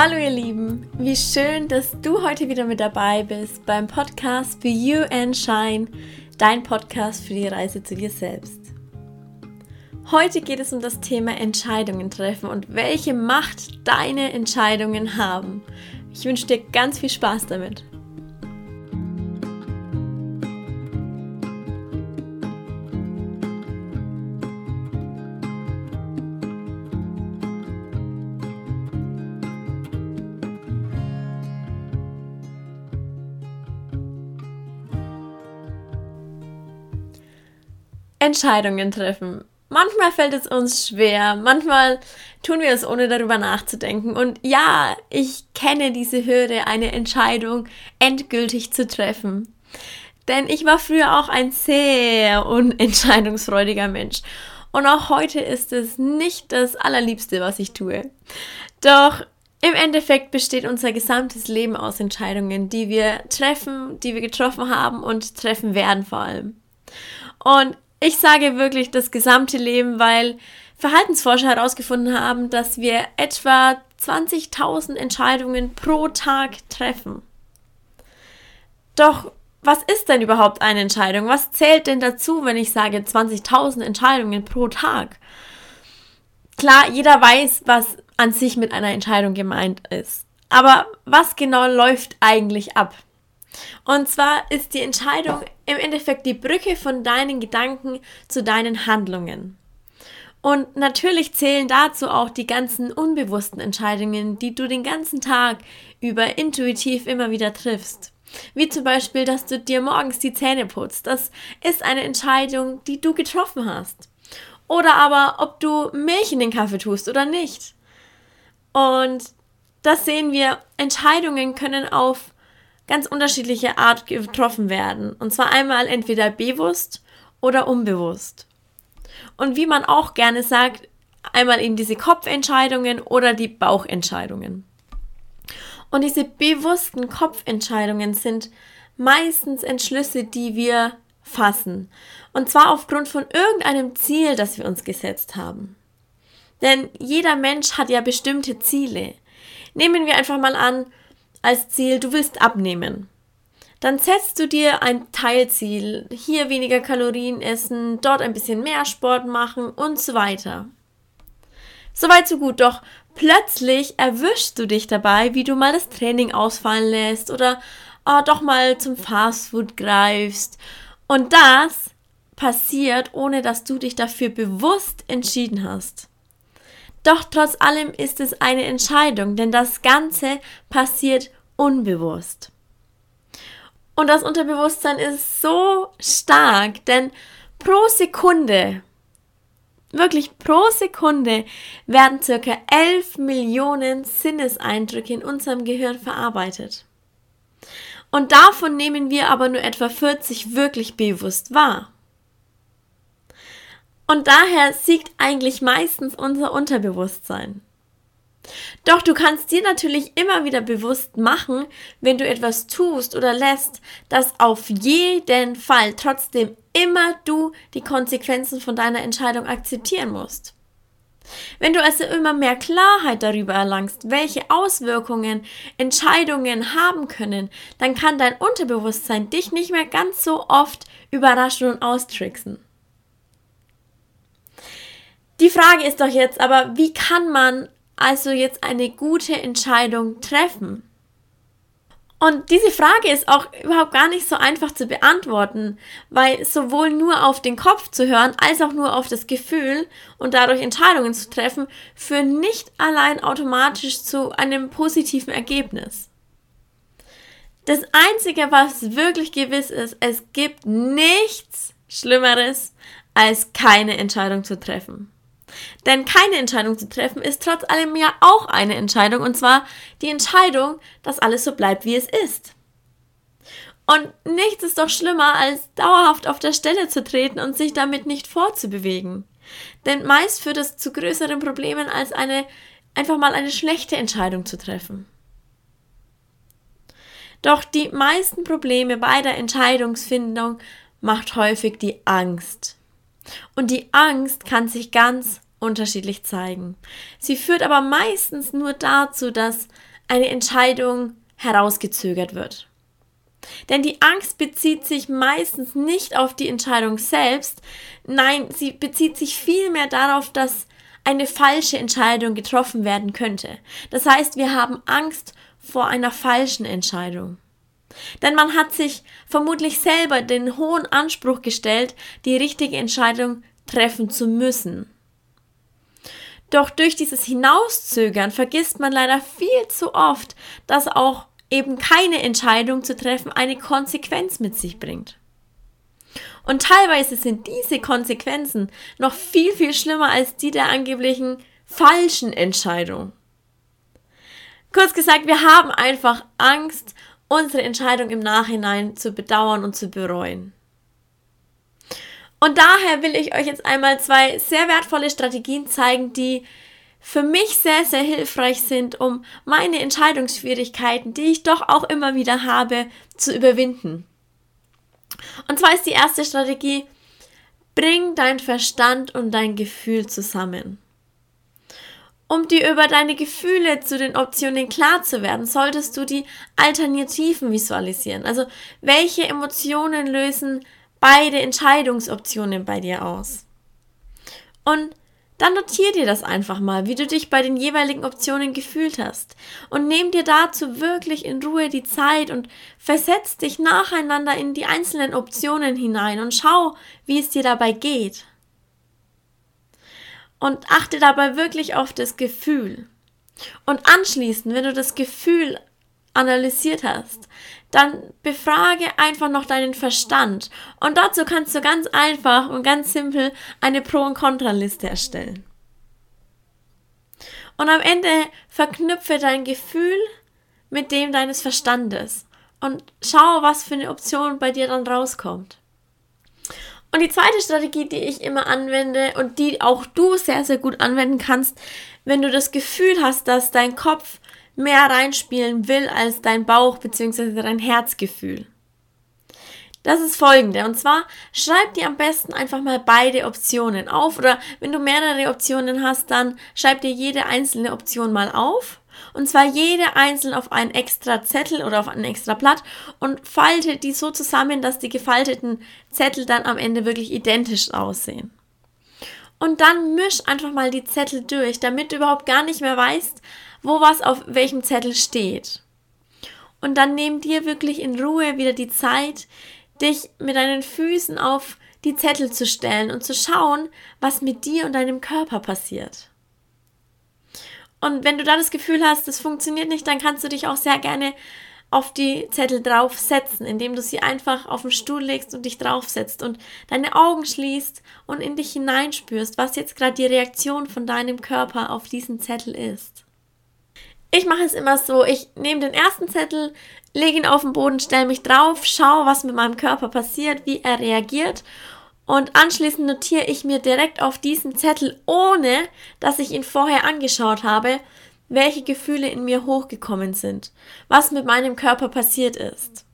Hallo ihr Lieben, wie schön, dass du heute wieder mit dabei bist beim Podcast für You and Shine, dein Podcast für die Reise zu dir selbst. Heute geht es um das Thema Entscheidungen treffen und welche Macht deine Entscheidungen haben. Ich wünsche dir ganz viel Spaß damit. Entscheidungen treffen. Manchmal fällt es uns schwer, manchmal tun wir es ohne darüber nachzudenken. Und ja, ich kenne diese Hürde, eine Entscheidung endgültig zu treffen. Denn ich war früher auch ein sehr unentscheidungsfreudiger Mensch. Und auch heute ist es nicht das Allerliebste, was ich tue. Doch im Endeffekt besteht unser gesamtes Leben aus Entscheidungen, die wir treffen, die wir getroffen haben und treffen werden vor allem. Und ich sage wirklich das gesamte Leben, weil Verhaltensforscher herausgefunden haben, dass wir etwa 20.000 Entscheidungen pro Tag treffen. Doch was ist denn überhaupt eine Entscheidung? Was zählt denn dazu, wenn ich sage 20.000 Entscheidungen pro Tag? Klar, jeder weiß, was an sich mit einer Entscheidung gemeint ist. Aber was genau läuft eigentlich ab? Und zwar ist die Entscheidung im Endeffekt die Brücke von deinen Gedanken zu deinen Handlungen. Und natürlich zählen dazu auch die ganzen unbewussten Entscheidungen, die du den ganzen Tag über intuitiv immer wieder triffst. Wie zum Beispiel, dass du dir morgens die Zähne putzt. Das ist eine Entscheidung, die du getroffen hast. Oder aber, ob du Milch in den Kaffee tust oder nicht. Und das sehen wir, Entscheidungen können auf ganz unterschiedliche Art getroffen werden. Und zwar einmal entweder bewusst oder unbewusst. Und wie man auch gerne sagt, einmal eben diese Kopfentscheidungen oder die Bauchentscheidungen. Und diese bewussten Kopfentscheidungen sind meistens Entschlüsse, die wir fassen. Und zwar aufgrund von irgendeinem Ziel, das wir uns gesetzt haben. Denn jeder Mensch hat ja bestimmte Ziele. Nehmen wir einfach mal an, als Ziel, du willst abnehmen. Dann setzt du dir ein Teilziel, hier weniger Kalorien essen, dort ein bisschen mehr Sport machen und so weiter. Soweit so gut, doch plötzlich erwischst du dich dabei, wie du mal das Training ausfallen lässt oder oh, doch mal zum Fastfood greifst. Und das passiert, ohne dass du dich dafür bewusst entschieden hast. Doch trotz allem ist es eine Entscheidung, denn das Ganze passiert unbewusst. Und das Unterbewusstsein ist so stark, denn pro Sekunde, wirklich pro Sekunde, werden circa 11 Millionen Sinneseindrücke in unserem Gehirn verarbeitet. Und davon nehmen wir aber nur etwa 40 wirklich bewusst wahr. Und daher siegt eigentlich meistens unser Unterbewusstsein. Doch du kannst dir natürlich immer wieder bewusst machen, wenn du etwas tust oder lässt, dass auf jeden Fall trotzdem immer du die Konsequenzen von deiner Entscheidung akzeptieren musst. Wenn du also immer mehr Klarheit darüber erlangst, welche Auswirkungen Entscheidungen haben können, dann kann dein Unterbewusstsein dich nicht mehr ganz so oft überraschen und austricksen. Die Frage ist doch jetzt aber, wie kann man also jetzt eine gute Entscheidung treffen? Und diese Frage ist auch überhaupt gar nicht so einfach zu beantworten, weil sowohl nur auf den Kopf zu hören, als auch nur auf das Gefühl und dadurch Entscheidungen zu treffen, führen nicht allein automatisch zu einem positiven Ergebnis. Das Einzige, was wirklich gewiss ist, es gibt nichts Schlimmeres, als keine Entscheidung zu treffen. Denn keine Entscheidung zu treffen ist trotz allem ja auch eine Entscheidung, und zwar die Entscheidung, dass alles so bleibt, wie es ist. Und nichts ist doch schlimmer, als dauerhaft auf der Stelle zu treten und sich damit nicht fortzubewegen. Denn meist führt es zu größeren Problemen, als eine einfach mal eine schlechte Entscheidung zu treffen. Doch die meisten Probleme bei der Entscheidungsfindung macht häufig die Angst. Und die Angst kann sich ganz unterschiedlich zeigen. Sie führt aber meistens nur dazu, dass eine Entscheidung herausgezögert wird. Denn die Angst bezieht sich meistens nicht auf die Entscheidung selbst, nein, sie bezieht sich vielmehr darauf, dass eine falsche Entscheidung getroffen werden könnte. Das heißt, wir haben Angst vor einer falschen Entscheidung. Denn man hat sich vermutlich selber den hohen Anspruch gestellt, die richtige Entscheidung treffen zu müssen. Doch durch dieses Hinauszögern vergisst man leider viel zu oft, dass auch eben keine Entscheidung zu treffen eine Konsequenz mit sich bringt. Und teilweise sind diese Konsequenzen noch viel, viel schlimmer als die der angeblichen falschen Entscheidung. Kurz gesagt, wir haben einfach Angst, unsere Entscheidung im Nachhinein zu bedauern und zu bereuen. Und daher will ich euch jetzt einmal zwei sehr wertvolle Strategien zeigen, die für mich sehr, sehr hilfreich sind, um meine Entscheidungsschwierigkeiten, die ich doch auch immer wieder habe, zu überwinden. Und zwar ist die erste Strategie, bring dein Verstand und dein Gefühl zusammen. Um dir über deine Gefühle zu den Optionen klar zu werden, solltest du die Alternativen visualisieren. Also welche Emotionen lösen beide Entscheidungsoptionen bei dir aus? Und dann notier dir das einfach mal, wie du dich bei den jeweiligen Optionen gefühlt hast. Und nimm dir dazu wirklich in Ruhe die Zeit und versetz dich nacheinander in die einzelnen Optionen hinein und schau, wie es dir dabei geht. Und achte dabei wirklich auf das Gefühl. Und anschließend, wenn du das Gefühl analysiert hast, dann befrage einfach noch deinen Verstand. Und dazu kannst du ganz einfach und ganz simpel eine Pro- und Kontraliste erstellen. Und am Ende verknüpfe dein Gefühl mit dem deines Verstandes und schau, was für eine Option bei dir dann rauskommt. Und die zweite Strategie, die ich immer anwende und die auch du sehr, sehr gut anwenden kannst, wenn du das Gefühl hast, dass dein Kopf mehr reinspielen will als dein Bauch bzw. dein Herzgefühl. Das ist folgende. Und zwar schreib dir am besten einfach mal beide Optionen auf. Oder wenn du mehrere Optionen hast, dann schreib dir jede einzelne Option mal auf. Und zwar jede einzeln auf einen extra Zettel oder auf ein extra Blatt und falte die so zusammen, dass die gefalteten Zettel dann am Ende wirklich identisch aussehen. Und dann misch einfach mal die Zettel durch, damit du überhaupt gar nicht mehr weißt, wo was auf welchem Zettel steht. Und dann nimm dir wirklich in Ruhe wieder die Zeit, dich mit deinen Füßen auf die Zettel zu stellen und zu schauen, was mit dir und deinem Körper passiert. Und wenn du da das Gefühl hast, das funktioniert nicht, dann kannst du dich auch sehr gerne auf die Zettel draufsetzen, indem du sie einfach auf den Stuhl legst und dich draufsetzt und deine Augen schließt und in dich hineinspürst, was jetzt gerade die Reaktion von deinem Körper auf diesen Zettel ist. Ich mache es immer so, ich nehme den ersten Zettel, lege ihn auf den Boden, stelle mich drauf, schaue, was mit meinem Körper passiert, wie er reagiert und anschließend notiere ich mir direkt auf diesen Zettel, ohne dass ich ihn vorher angeschaut habe, welche Gefühle in mir hochgekommen sind, was mit meinem Körper passiert ist.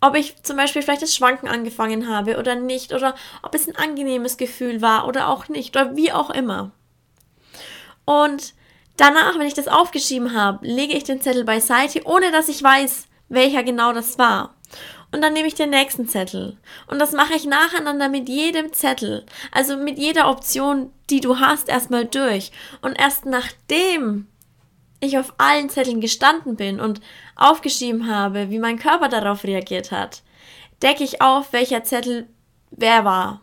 Ob ich zum Beispiel vielleicht das Schwanken angefangen habe oder nicht, oder ob es ein angenehmes Gefühl war oder auch nicht, oder wie auch immer. Und Danach, wenn ich das aufgeschrieben habe, lege ich den Zettel beiseite, ohne dass ich weiß, welcher genau das war. Und dann nehme ich den nächsten Zettel. Und das mache ich nacheinander mit jedem Zettel. Also mit jeder Option, die du hast, erstmal durch. Und erst nachdem ich auf allen Zetteln gestanden bin und aufgeschrieben habe, wie mein Körper darauf reagiert hat, decke ich auf, welcher Zettel wer war.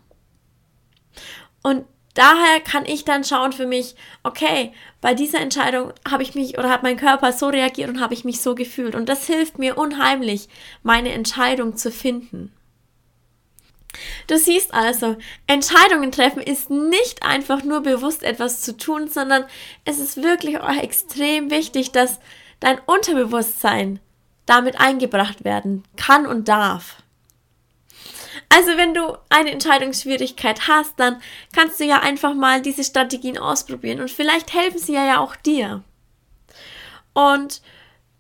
Und daher kann ich dann schauen für mich, okay, bei dieser Entscheidung habe ich mich oder hat mein Körper so reagiert und habe ich mich so gefühlt. Und das hilft mir unheimlich, meine Entscheidung zu finden. Du siehst also, Entscheidungen treffen ist nicht einfach nur bewusst etwas zu tun, sondern es ist wirklich auch extrem wichtig, dass dein Unterbewusstsein damit eingebracht werden kann und darf. Also wenn du eine Entscheidungsschwierigkeit hast, dann kannst du ja einfach mal diese Strategien ausprobieren und vielleicht helfen sie ja auch dir. Und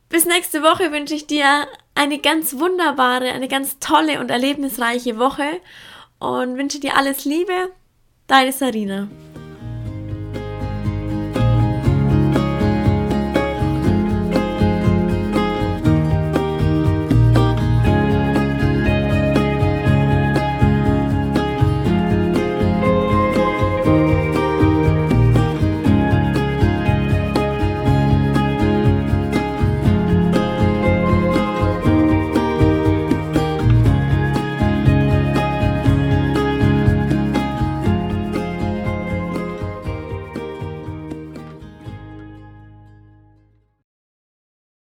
bis nächste Woche wünsche ich dir eine ganz wunderbare, eine ganz tolle und erlebnisreiche Woche und wünsche dir alles Liebe. Deine Sarina.